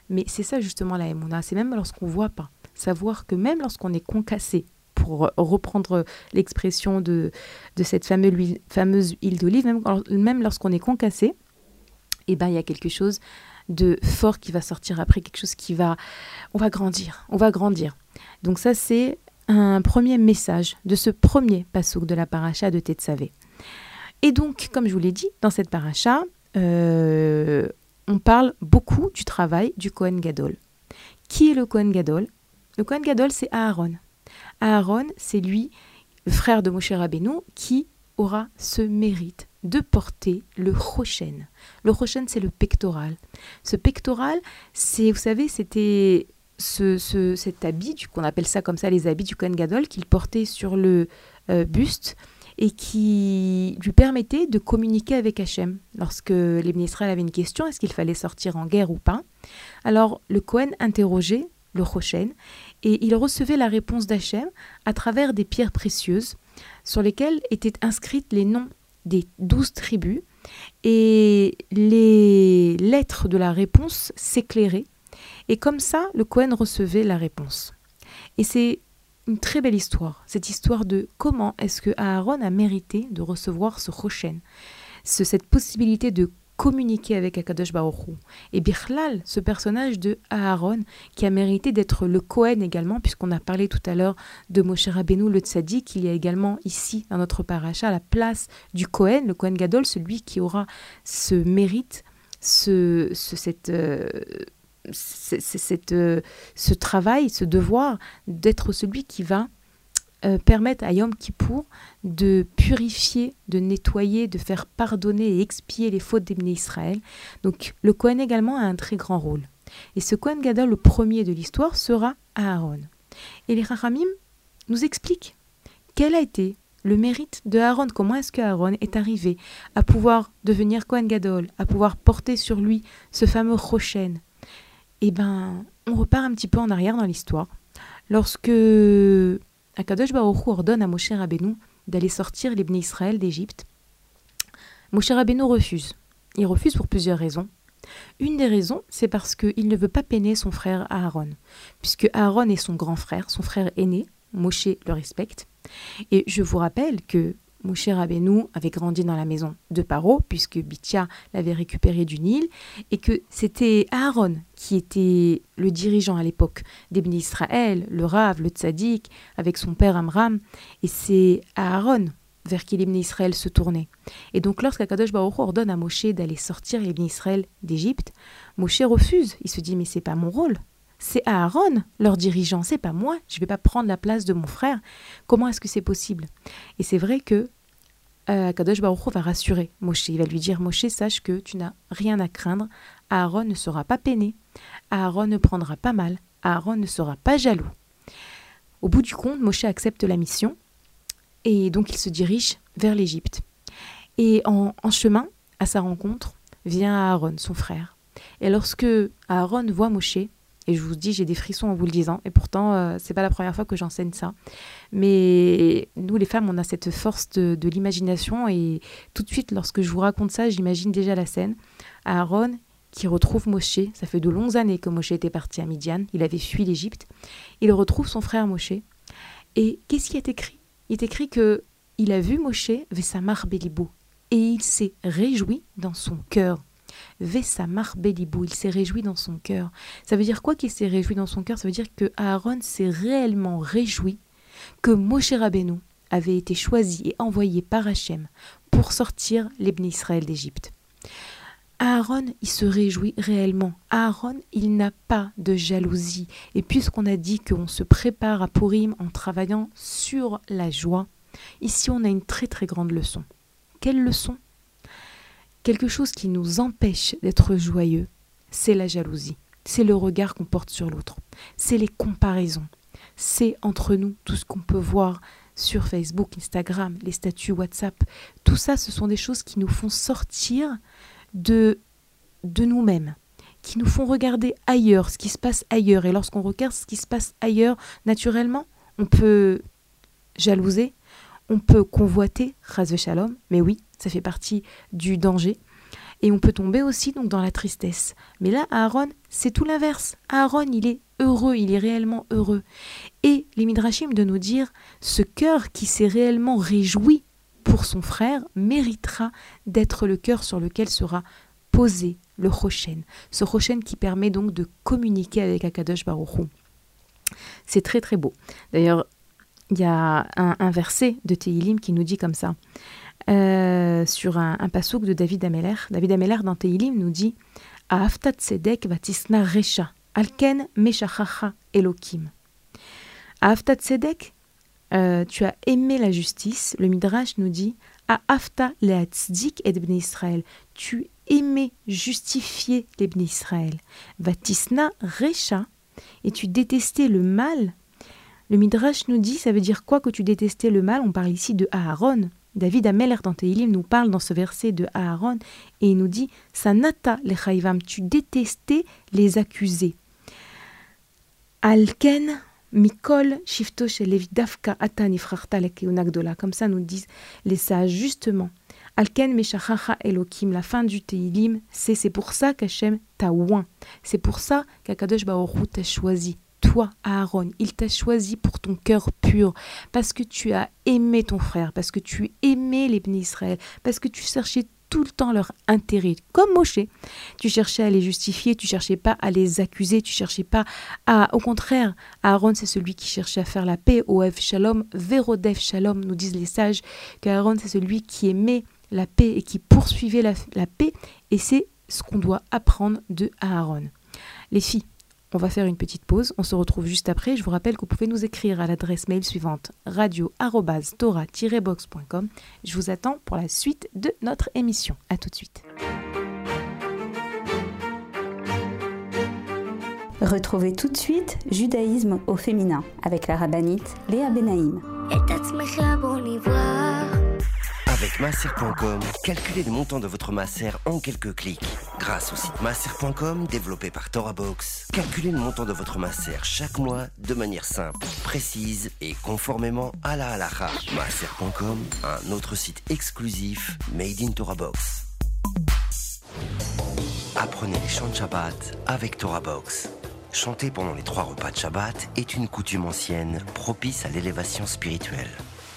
Mais c'est ça justement la Emouna, c'est même lorsqu'on ne voit pas. Savoir que même lorsqu'on est concassé pour reprendre l'expression de, de cette fameuse, fameuse huile d'olive, même, même lorsqu'on est concassé, eh ben, il y a quelque chose de fort qui va sortir après, quelque chose qui va... On va grandir, on va grandir. Donc ça, c'est un premier message de ce premier passouk de la paracha de Tetsavé. Et donc, comme je vous l'ai dit, dans cette paracha, euh, on parle beaucoup du travail du Kohen Gadol. Qui est le Kohen Gadol? Le Kohen Gadol, c'est Aaron. Aaron, c'est lui, le frère de Moshe Rabbeinu, qui aura ce mérite de porter le Rochen. Le Rochen, c'est le pectoral. Ce pectoral, c'est, vous savez, c'était ce, cet habit, qu'on appelle ça comme ça les habits du Kohen Gadol, qu'il portait sur le euh, buste et qui lui permettait de communiquer avec Hachem. Lorsque les ministres avaient une question, est-ce qu'il fallait sortir en guerre ou pas? Alors le Kohen interrogeait le Rochen et il recevait la réponse d'Hachem à travers des pierres précieuses sur lesquelles étaient inscrites les noms des douze tribus et les lettres de la réponse s'éclairaient et comme ça le Cohen recevait la réponse. Et c'est une très belle histoire, cette histoire de comment est-ce que Aaron a mérité de recevoir ce Rochen, cette possibilité de communiquer avec Akadosh Baruch Et Bichlal, ce personnage de Aaron, qui a mérité d'être le Kohen également, puisqu'on a parlé tout à l'heure de Moshe Rabbeinu, le Tzadik, il y a également ici, dans notre paracha, la place du Kohen, le Kohen Gadol, celui qui aura ce mérite, ce, cette... Euh, euh, ce travail, ce devoir d'être celui qui va euh, permettre à Yom Kippour de purifier, de nettoyer, de faire pardonner et expier les fautes des Israël. Donc le Kohen également a un très grand rôle. Et ce Kohen Gadol, le premier de l'histoire, sera Aaron. Et les Rahamim nous expliquent quel a été le mérite de Aaron, comment est-ce que Aaron est arrivé à pouvoir devenir Kohen Gadol, à pouvoir porter sur lui ce fameux Rochen. Eh bien, on repart un petit peu en arrière dans l'histoire. Lorsque Akadosh Baruch ordonne à Moshe Rabbeinu d'aller sortir les Israël d'Égypte. Moshe Rabbeinu refuse. Il refuse pour plusieurs raisons. Une des raisons, c'est parce qu'il ne veut pas peiner son frère Aaron, puisque Aaron est son grand frère, son frère aîné, Moshe le respecte. Et je vous rappelle que Moshe Rabbeinu avait grandi dans la maison de Paro, puisque Bithia l'avait récupéré du Nil, et que c'était Aaron qui était le dirigeant à l'époque d'Ebn Israël, le Rav, le Tzaddik, avec son père Amram, et c'est Aaron vers qui l'Ibn Israël se tournait. Et donc lorsqu'Akadosh Baruch ordonne à Moshe d'aller sortir l'Ibn Israël d'Égypte, Moshe refuse. Il se dit mais c'est pas mon rôle, c'est Aaron, leur dirigeant, c'est pas moi, je vais pas prendre la place de mon frère. Comment est-ce que c'est possible? Et c'est vrai que euh, Kadosh Baruch va rassurer Moshe. Il va lui dire Moshe, sache que tu n'as rien à craindre. Aaron ne sera pas peiné. Aaron ne prendra pas mal. Aaron ne sera pas jaloux. Au bout du compte, Moshe accepte la mission et donc il se dirige vers l'Égypte. Et en, en chemin, à sa rencontre, vient Aaron, son frère. Et lorsque Aaron voit Moshe, et je vous dis, j'ai des frissons en vous le disant. Et pourtant, euh, c'est pas la première fois que j'enseigne ça. Mais nous, les femmes, on a cette force de, l'imagination. Et tout de suite, lorsque je vous raconte ça, j'imagine déjà la scène. Aaron qui retrouve Moshe. Ça fait de longues années que Moshe était parti à Midian. Il avait fui l'Égypte. Il retrouve son frère Moshe. Et qu'est-ce qui est écrit? Il est écrit que il a vu Moshe Vesamar Belibou. Et il s'est réjoui dans son cœur. Vesamar Belibou, il s'est réjoui dans son cœur. Ça veut dire quoi qu'il s'est réjoui dans son cœur? Ça veut dire que Aaron s'est réellement réjoui que Moshe Rabbeinu avait été choisi et envoyé par Hachem pour sortir les Israël d'Égypte. Aaron, il se réjouit réellement. Aaron, il n'a pas de jalousie. Et puisqu'on a dit qu'on se prépare à Purim en travaillant sur la joie, ici on a une très très grande leçon. Quelle leçon? Quelque chose qui nous empêche d'être joyeux, c'est la jalousie, c'est le regard qu'on porte sur l'autre, c'est les comparaisons, c'est entre nous tout ce qu'on peut voir sur Facebook, Instagram, les statuts WhatsApp. Tout ça, ce sont des choses qui nous font sortir de, de nous-mêmes, qui nous font regarder ailleurs, ce qui se passe ailleurs. Et lorsqu'on regarde ce qui se passe ailleurs, naturellement, on peut jalouser, on peut convoiter, ras shalom, mais oui, ça fait partie du danger. Et on peut tomber aussi dans la tristesse. Mais là, Aaron, c'est tout l'inverse. Aaron, il est heureux, il est réellement heureux. Et les Midrashim de nous dire, ce cœur qui s'est réellement réjoui pour son frère méritera d'être le cœur sur lequel sera posé le Rochen. Ce Rochen qui permet donc de communiquer avec Akadosh Baruch C'est très très beau. D'ailleurs, il y a un, verset de Tehilim qui nous dit comme ça, euh, sur un, un de David Ameller. David Ameller dans Tehilim nous dit Aaftat Tzedek vatisna resha, alken meshachacha elokim. Aaftat Tzedek, euh, tu as aimé la justice. Le Midrash nous dit Aafta leatzdik et bnei Israël. Tu aimais justifier les bnei Israël. Vatisna resha, et tu détestais le mal le Midrash nous dit, ça veut dire quoi que tu détestais le mal? On parle ici de Aaron. David Ameler dans Teilim nous parle dans ce verset de Aaron et il nous dit Sanata le chayvam, tu détestais les accusés. Alken mikol shifto dafka atan Comme ça nous disent les sages justement. Alken meshachacha elokim, la fin du Teilim, c'est c'est pour ça qu'Hachem t'a oint. C'est pour ça qu'Akadosh Baoru t'a choisi toi, Aaron, il t'a choisi pour ton cœur pur, parce que tu as aimé ton frère, parce que tu aimais les bénis Israël, parce que tu cherchais tout le temps leur intérêt, comme Moshe. Tu cherchais à les justifier, tu cherchais pas à les accuser, tu cherchais pas à... Au contraire, Aaron, c'est celui qui cherchait à faire la paix. Oev Shalom, Verodef Shalom, nous disent les sages, qu'Aaron, c'est celui qui aimait la paix et qui poursuivait la, la paix. Et c'est ce qu'on doit apprendre de Aaron. Les filles, on va faire une petite pause, on se retrouve juste après. Je vous rappelle que vous pouvez nous écrire à l'adresse mail suivante radio-tora-box.com. Je vous attends pour la suite de notre émission. A tout de suite. Retrouvez tout de suite Judaïsme au féminin avec la rabbinite Léa Benaïm. Avec masser.com, calculez le montant de votre masser en quelques clics. Grâce au site masser.com développé par ToraBox, calculez le montant de votre masser chaque mois de manière simple, précise et conformément à la halakha. Masser.com, un autre site exclusif made in ToraBox. Apprenez les chants de Shabbat avec ToraBox. Chanter pendant les trois repas de Shabbat est une coutume ancienne propice à l'élévation spirituelle.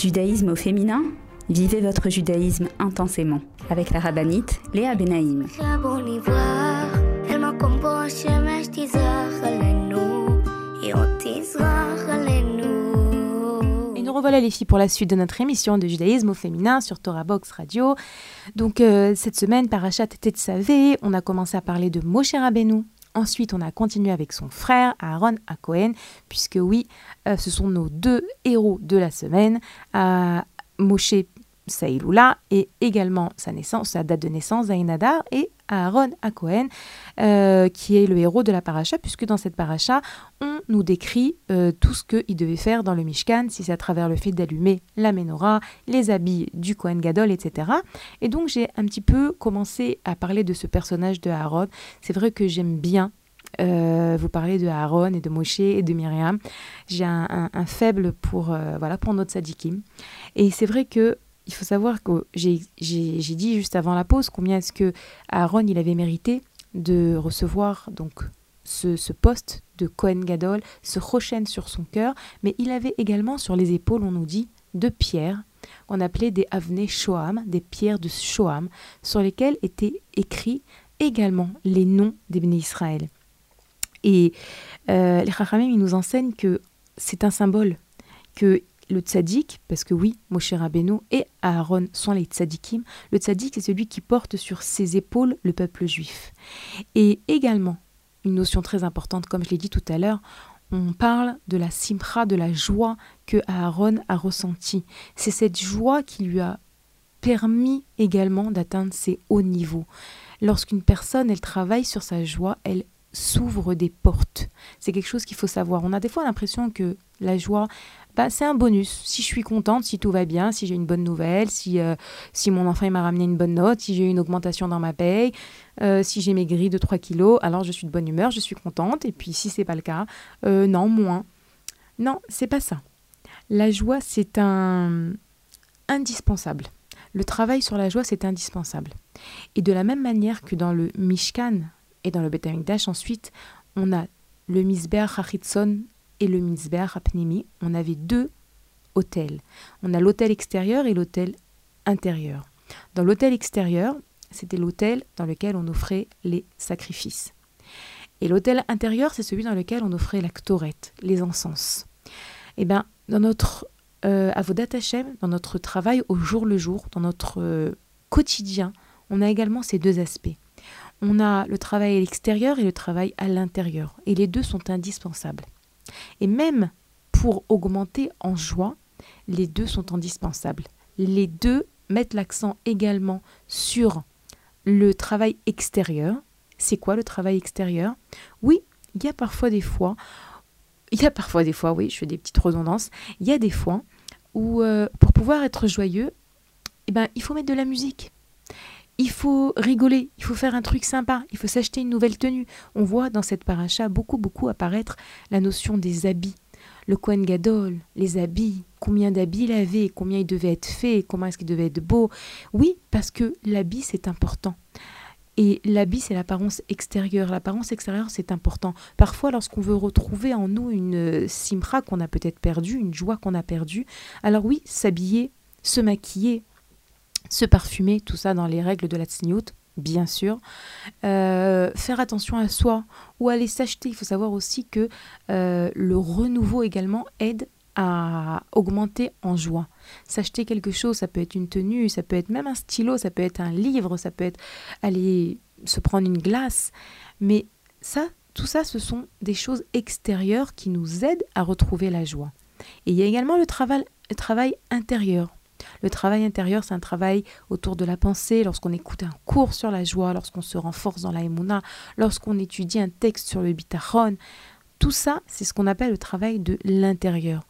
Judaïsme au féminin Vivez votre judaïsme intensément avec la rabbinite Léa Benaïm. Et nous revoilà les filles pour la suite de notre émission de judaïsme au féminin sur Torah Box Radio. Donc euh, cette semaine, Parachat était de Savé, on a commencé à parler de Moshe Rabbeinu, Ensuite, on a continué avec son frère Aaron à puisque oui, euh, ce sont nos deux héros de la semaine. Moshe Saïloula et également sa naissance, sa date de naissance, Zainadar, et Aaron à Cohen, euh, qui est le héros de la paracha, puisque dans cette paracha, on nous décrit euh, tout ce qu'il devait faire dans le Mishkan, si c'est à travers le fait d'allumer la menorah, les habits du Cohen Gadol, etc. Et donc j'ai un petit peu commencé à parler de ce personnage de Aaron. C'est vrai que j'aime bien euh, vous parler de Aaron et de Moshe et de Myriam. J'ai un, faible pour, voilà, pour notre sadikim. Et c'est vrai que il faut savoir que j'ai dit juste avant la pause combien est-ce que Aaron il avait mérité de recevoir donc ce, poste de Cohen Gadol, ce rochen sur son cœur, mais il avait également sur les épaules, on nous dit, deux pierres qu'on appelait des avnei Shoam, des pierres de Shoam, sur lesquelles étaient écrits également les noms des bénis Israël. Et euh, les nous enseignent que c'est un symbole, que le tzaddik, parce que oui, Moshe Rabbeinu et Aaron sont les tzaddikim, le tzaddik c'est celui qui porte sur ses épaules le peuple juif. Et également, une notion très importante, comme je l'ai dit tout à l'heure, on parle de la simcha, de la joie que Aaron a ressentie. C'est cette joie qui lui a permis également d'atteindre ses hauts niveaux. Lorsqu'une personne, elle travaille sur sa joie, elle s'ouvrent des portes. C'est quelque chose qu'il faut savoir. On a des fois l'impression que la joie, bah, c'est un bonus. Si je suis contente, si tout va bien, si j'ai une bonne nouvelle, si, euh, si mon enfant m'a ramené une bonne note, si j'ai eu une augmentation dans ma paye, euh, si j'ai maigri de 3 kilos, alors je suis de bonne humeur, je suis contente. Et puis si c'est pas le cas, euh, non, moins. Non, c'est pas ça. La joie, c'est un indispensable. Le travail sur la joie, c'est indispensable. Et de la même manière que dans le Mishkan et dans le Bet ensuite, on a le Misber Hachitson et le Misber Apnimi. On avait deux hôtels. On a l'hôtel extérieur et l'hôtel intérieur. Dans l'hôtel extérieur, c'était l'hôtel dans lequel on offrait les sacrifices. Et l'hôtel intérieur, c'est celui dans lequel on offrait la ktorette, les encens. Eh bien, dans notre euh, Avodat dans notre travail au jour le jour, dans notre euh, quotidien, on a également ces deux aspects. On a le travail à l'extérieur et le travail à l'intérieur. Et les deux sont indispensables. Et même pour augmenter en joie, les deux sont indispensables. Les deux mettent l'accent également sur le travail extérieur. C'est quoi le travail extérieur? Oui, il y a parfois des fois, il y a parfois des fois, oui, je fais des petites redondances, il y a des fois où euh, pour pouvoir être joyeux, eh ben, il faut mettre de la musique. Il faut rigoler, il faut faire un truc sympa, il faut s'acheter une nouvelle tenue. On voit dans cette paracha beaucoup, beaucoup apparaître la notion des habits. Le Kohen Gadol, les habits, combien d'habits il avait, combien il devait être fait, comment est-ce qu'il devait être beau. Oui, parce que l'habit, c'est important. Et l'habit, c'est l'apparence extérieure. L'apparence extérieure, c'est important. Parfois, lorsqu'on veut retrouver en nous une simra qu'on a peut-être perdue, une joie qu'on a perdue, alors oui, s'habiller, se maquiller, se parfumer, tout ça dans les règles de la tsniout, bien sûr. Euh, faire attention à soi ou aller s'acheter. Il faut savoir aussi que euh, le renouveau également aide à augmenter en joie. S'acheter quelque chose, ça peut être une tenue, ça peut être même un stylo, ça peut être un livre, ça peut être aller se prendre une glace. Mais ça, tout ça, ce sont des choses extérieures qui nous aident à retrouver la joie. Et il y a également le travail, le travail intérieur. Le travail intérieur, c'est un travail autour de la pensée, lorsqu'on écoute un cours sur la joie, lorsqu'on se renforce dans la émouna, lorsqu'on étudie un texte sur le bitachon. Tout ça, c'est ce qu'on appelle le travail de l'intérieur.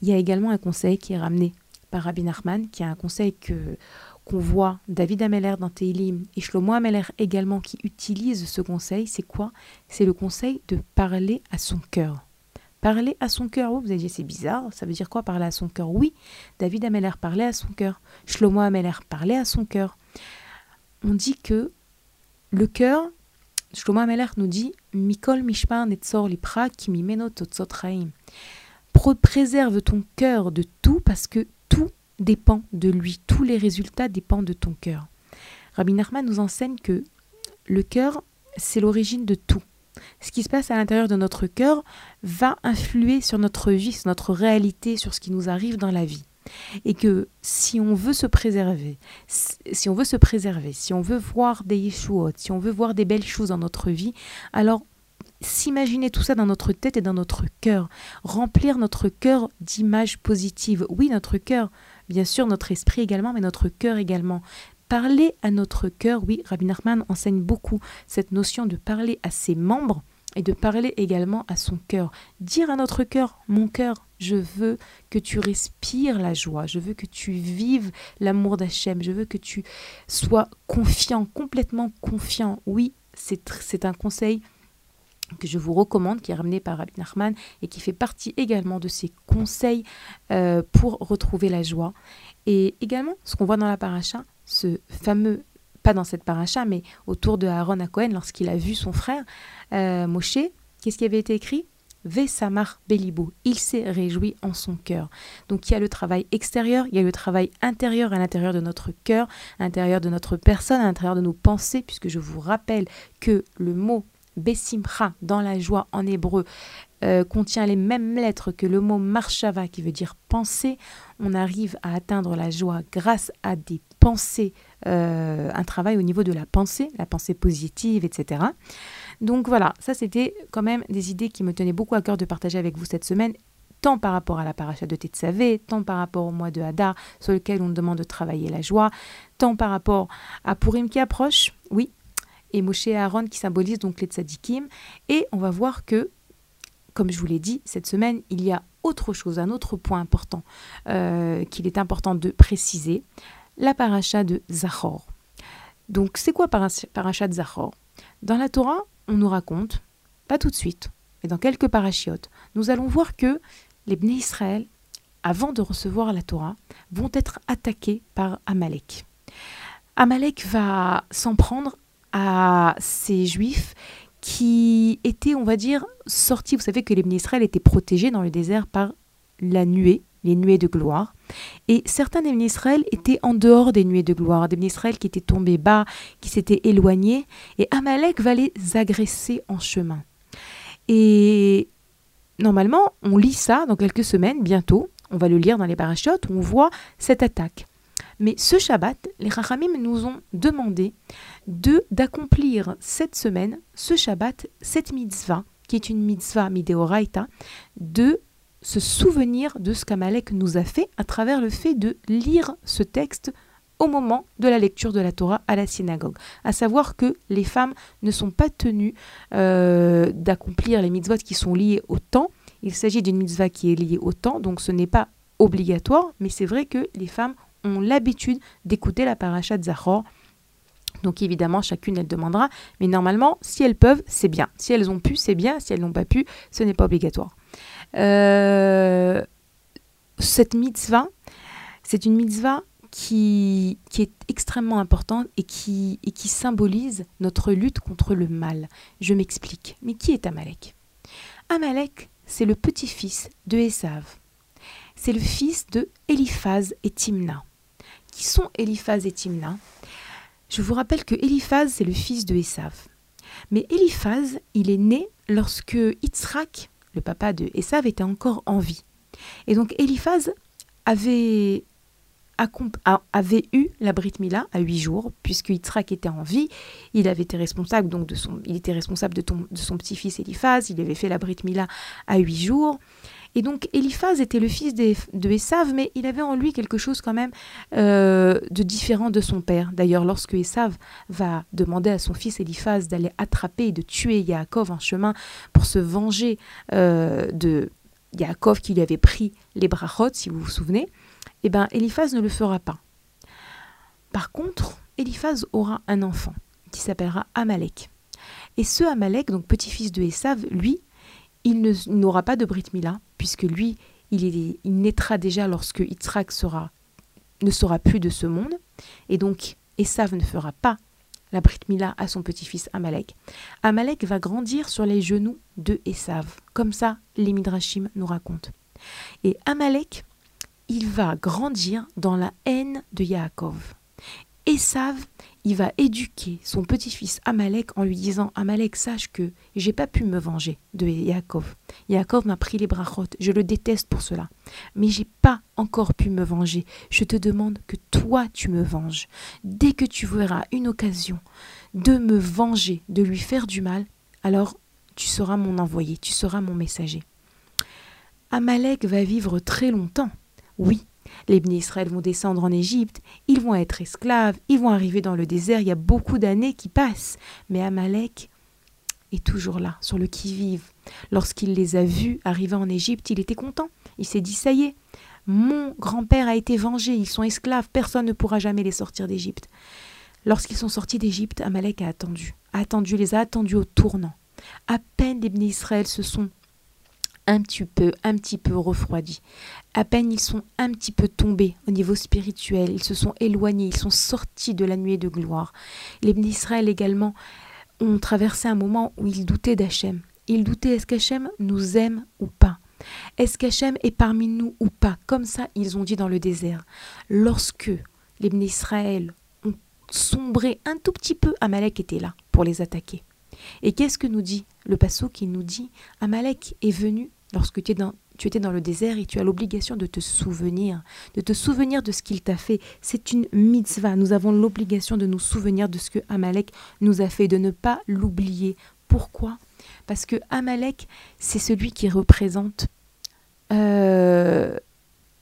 Il y a également un conseil qui est ramené par Rabbi Nachman, qui est un conseil que qu'on voit David Ameller dans Teilim et Shlomo Ameller également qui utilisent ce conseil, c'est quoi? C'est le conseil de parler à son cœur. Parler à son cœur. vous avez dit, c'est bizarre. Ça veut dire quoi parler à son cœur? Oui, David Ameller parlait à son cœur. Shlomo Ameller parlait à son cœur. On dit que le cœur, Shlomo Ameller nous dit Mikol Mishpar Netzor Lipra Kimimeno Totsotraim. Préserve ton cœur de tout parce que tout dépend de lui. Tous les résultats dépendent de ton cœur. Rabbi Nachman nous enseigne que le cœur, c'est l'origine de tout ce qui se passe à l'intérieur de notre cœur va influer sur notre vie, sur notre réalité, sur ce qui nous arrive dans la vie. Et que si on veut se préserver, si on veut se préserver, si on veut voir des yeshuot, si on veut voir des belles choses dans notre vie, alors s'imaginer tout ça dans notre tête et dans notre cœur, remplir notre cœur d'images positives. Oui, notre cœur, bien sûr, notre esprit également, mais notre cœur également. Parler à notre cœur, oui, Rabbi Nachman enseigne beaucoup cette notion de parler à ses membres et de parler également à son cœur. Dire à notre cœur, mon cœur, je veux que tu respires la joie, je veux que tu vives l'amour d'Hachem, je veux que tu sois confiant, complètement confiant. Oui, c'est un conseil que je vous recommande, qui est ramené par Rabbi Nachman et qui fait partie également de ses conseils euh, pour retrouver la joie. Et également, ce qu'on voit dans la paracha, ce fameux, pas dans cette paracha, mais autour de Aaron à Cohen, lorsqu'il a vu son frère euh, Moshe, qu'est-ce qui avait été écrit? Vesamar Belibou. Il s'est réjoui en son cœur. Donc il y a le travail extérieur, il y a le travail intérieur à l'intérieur de notre cœur, à l'intérieur de notre personne, à l'intérieur de nos pensées, puisque je vous rappelle que le mot Besimcha dans la joie en hébreu euh, contient les mêmes lettres que le mot marshava qui veut dire penser, on arrive à atteindre la joie grâce à des pensées, euh, un travail au niveau de la pensée, la pensée positive, etc. Donc voilà, ça c'était quand même des idées qui me tenaient beaucoup à cœur de partager avec vous cette semaine tant par rapport à la paracha de Tetsavé, tant par rapport au mois de Hadar, sur lequel on demande de travailler la joie, tant par rapport à Purim qui approche. Oui, et Moshe et Aaron qui symbolisent donc les tzadikim. Et on va voir que, comme je vous l'ai dit, cette semaine, il y a autre chose, un autre point important euh, qu'il est important de préciser, la paracha de Zachor. Donc c'est quoi paracha de Zachor? Dans la Torah, on nous raconte, pas tout de suite, mais dans quelques parachiotes, nous allons voir que les Bnei Israël, avant de recevoir la Torah, vont être attaqués par Amalek. Amalek va s'en prendre à ces Juifs qui étaient, on va dire, sortis. Vous savez que les Israël étaient protégés dans le désert par la nuée, les nuées de gloire. Et certains des étaient en dehors des nuées de gloire, des qui étaient tombés bas, qui s'étaient éloignés. Et Amalek va les agresser en chemin. Et normalement, on lit ça dans quelques semaines, bientôt. On va le lire dans les parachutes, on voit cette attaque. Mais ce Shabbat, les Rachamim nous ont demandé de d'accomplir cette semaine, ce Shabbat, cette mitzvah, qui est une mitzvah midéoraita, de se souvenir de ce qu'Amalek nous a fait à travers le fait de lire ce texte au moment de la lecture de la Torah à la synagogue. À savoir que les femmes ne sont pas tenues euh, d'accomplir les mitzvot qui sont liées au temps. Il s'agit d'une mitzvah qui est liée au temps, donc ce n'est pas obligatoire, mais c'est vrai que les femmes ont l'habitude d'écouter la paracha de Zachor. Donc évidemment, chacune, elle demandera. Mais normalement, si elles peuvent, c'est bien. Si elles ont pu, c'est bien. Si elles n'ont pas pu, ce n'est pas obligatoire. Euh, cette mitzvah, c'est une mitzvah qui, qui, est extrêmement importante et qui, et qui symbolise notre lutte contre le mal. Je m'explique. Mais qui est Amalek? Amalek, c'est le petit-fils de Esav. C'est le fils de Eliphaz et Timna. Qui sont Eliphaz et Timna? Je vous rappelle que Eliphaz, c'est le fils de Esav. Mais Eliphaz, il est né lorsque Yitzhak, le papa de Esav, était encore en vie. Et donc Eliphaz avait, eu la Brit Mila à huit jours, puisque Yitzhak était en vie. Il avait été responsable donc de son, il était responsable de, de son petit-fils Eliphaz. Il avait fait la Brit Mila à huit jours. Et donc Eliphaz était le fils de Esav, mais il avait en lui quelque chose quand même euh, de différent de son père. D'ailleurs, lorsque Esav va demander à son fils Eliphaz d'aller attraper et de tuer Yaakov en chemin pour se venger euh, de Yaakov qui lui avait pris les brachot, si vous vous souvenez, eh bien Eliphaz ne le fera pas. Par contre, Eliphaz aura un enfant qui s'appellera Amalek. Et ce Amalek, donc petit-fils de Esav, lui, il n'aura pas de Brit Mila, puisque lui, il, naîtra déjà lorsque Yitzhak sera, ne sera plus de ce monde. Et donc, Esav ne fera pas la Brit Mila à son petit-fils Amalek. Amalek va grandir sur les genoux de Esav. Comme ça, les Midrashim nous racontent. Et Amalek, il va grandir dans la haine de Yaakov. Esav, il va éduquer son petit-fils Amalek en lui disant Amalek, sache que j'ai pas pu me venger de Yaakov. Yaakov m'a pris les brachot, je le déteste pour cela. Mais j'ai pas encore pu me venger. Je te demande que toi tu me venges. Dès que tu verras une occasion de me venger, de lui faire du mal, alors tu seras mon envoyé, tu seras mon messager. Amalek va vivre très longtemps. Oui, les Bnei Israël vont descendre en Égypte, ils vont être esclaves, ils vont arriver dans le désert, il y a beaucoup d'années qui passent. Mais Amalek est toujours là, sur le qui-vive. Lorsqu'il les a vus arriver en Égypte, il était content. Il s'est dit, ça y est, mon grand-père a été vengé, ils sont esclaves, personne ne pourra jamais les sortir d'Égypte. Lorsqu'ils sont sortis d'Égypte, Amalek a attendu, attendu, les a attendus au tournant. À peine les Bnei Israël se sont un petit peu, un petit peu refroidis. À peine ils sont un petit peu tombés au niveau spirituel, ils se sont éloignés, ils sont sortis de la nuée de gloire. Les Israël également ont traversé un moment où ils doutaient d'Hachem. Ils doutaient est-ce qu'Hachem nous aime ou pas? Est-ce qu'Hachem est parmi nous ou pas? Comme ça, ils ont dit dans le désert. Lorsque les Israël ont sombré un tout petit peu, Amalek était là pour les attaquer. Et qu'est-ce que nous dit le passo qui nous dit Amalek est venu lorsque tu, tu étais dans le désert et tu as l'obligation de te souvenir, de te souvenir de ce qu'il t'a fait. C'est une mitzvah. Nous avons l'obligation de nous souvenir de ce que Amalek nous a fait, de ne pas l'oublier. Pourquoi? Parce que Amalek, c'est celui qui représente euh,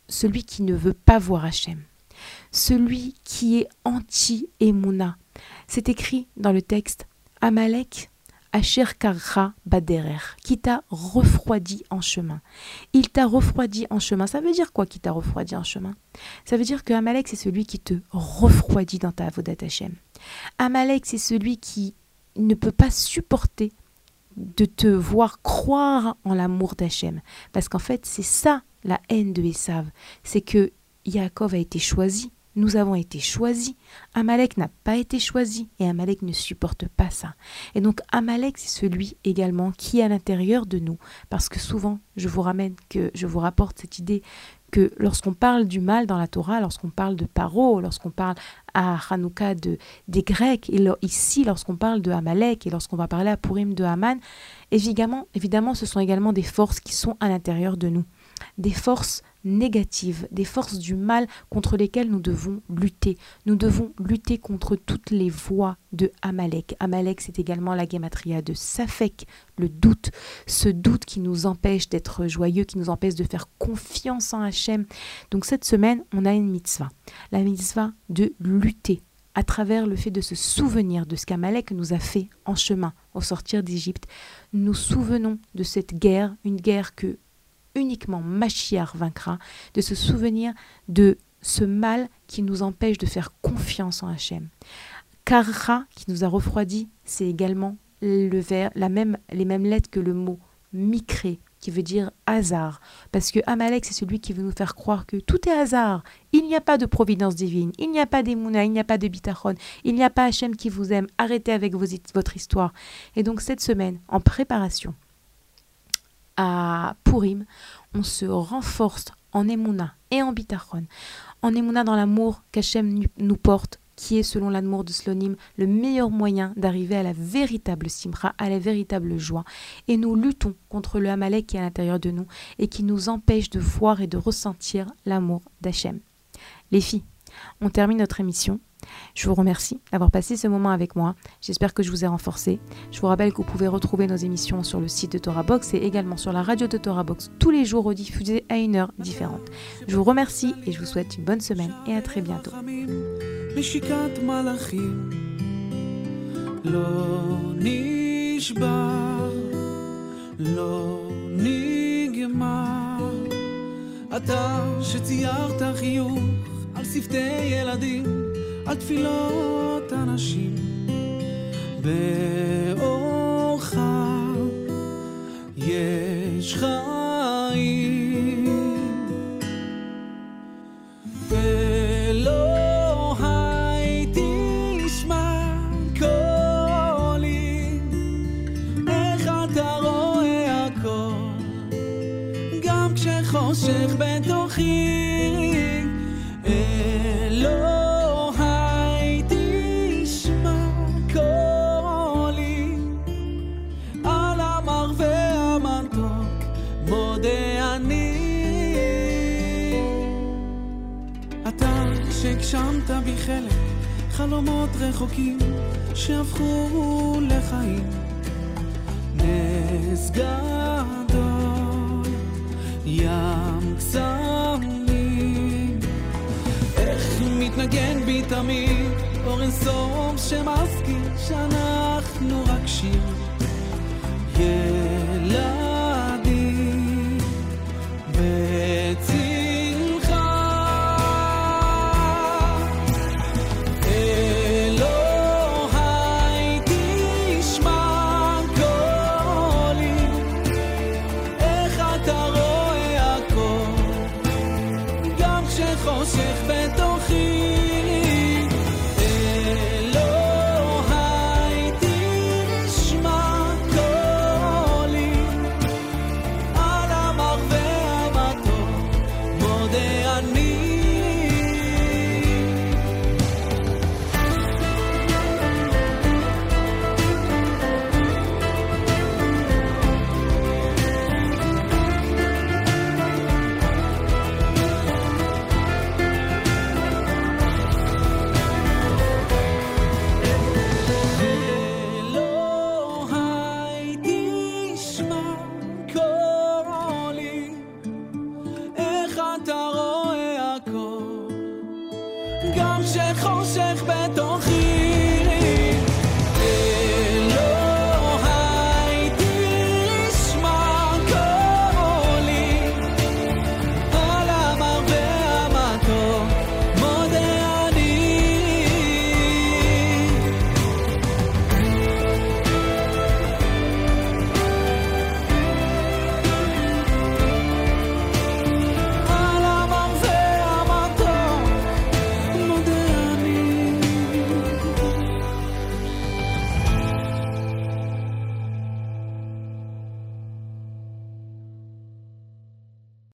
celui qui ne veut pas voir Hachem, celui qui est anti-Emouna. C'est écrit dans le texte Amalek, Asher Karra qui t'a refroidi en chemin. Il t'a refroidi en chemin. Ça veut dire quoi qui t'a refroidi en chemin? Ça veut dire que Amalek, c'est celui qui te refroidit dans ta Avodat Hashem. Amalek, c'est celui qui ne peut pas supporter de te voir croire en l'amour d'Hachem. Parce qu'en fait, c'est ça la haine de Esav. C'est que Yaakov a été choisi nous avons été choisis. Amalek n'a pas été choisi et Amalek ne supporte pas ça. Et donc Amalek, c'est celui également qui est à l'intérieur de nous. Parce que souvent, je vous ramène que je vous rapporte cette idée que lorsqu'on parle du mal dans la Torah, lorsqu'on parle de Paro, lorsqu'on parle à Hanouka de, des Grecs, et ici lorsqu'on parle de Amalek et lorsqu'on va parler à Purim de Haman, évidemment, évidemment, ce sont également des forces qui sont à l'intérieur de nous. Des forces négatives, des forces du mal contre lesquelles nous devons lutter. Nous devons lutter contre toutes les voies de Amalek. Amalek, c'est également la gematria de Safek, le doute, ce doute qui nous empêche d'être joyeux, qui nous empêche de faire confiance en Hachem. Donc cette semaine, on a une mitzvah, la mitzvah de lutter à travers le fait de se souvenir de ce qu'Amalek nous a fait en chemin au sortir d'Égypte. Nous souvenons de cette guerre, une guerre que uniquement Machiar vaincra, de se souvenir de ce mal qui nous empêche de faire confiance en Hachem. Karra, qui nous a refroidi, c'est également le ver, la même, les mêmes lettres que le mot micré, qui veut dire hasard. Parce que Amalek, c'est celui qui veut nous faire croire que tout est hasard. Il n'y a pas de providence divine, il n'y a pas d'émouna, il n'y a pas de bitachon, il n'y a pas Hachem qui vous aime. Arrêtez avec votre histoire. Et donc cette semaine, en préparation, à Purim, on se renforce en Emouna et en Bitachon. En Emouna dans l'amour qu'Hachem nous porte, qui est selon l'amour de Slonim le meilleur moyen d'arriver à la véritable simra, à la véritable joie. Et nous luttons contre le Hamalek qui est à l'intérieur de nous et qui nous empêche de voir et de ressentir l'amour d'Hachem. Les filles, on termine notre émission je vous remercie d'avoir passé ce moment avec moi. J'espère que je vous ai renforcé. Je vous rappelle que vous pouvez retrouver nos émissions sur le site de Torah Box et également sur la radio de Torah Box tous les jours rediffusés à une heure différente. Je vous remercie et je vous souhaite une bonne semaine et à très bientôt. על תפילות אנשים באורך יש חיים שמת בי חלק, חלומות רחוקים שהפכו לחיים. נס גדול, ים קסמים. איך מתנגן בי תמיד אור אינסוף שמזכיר שאנחנו רק שיר. ילד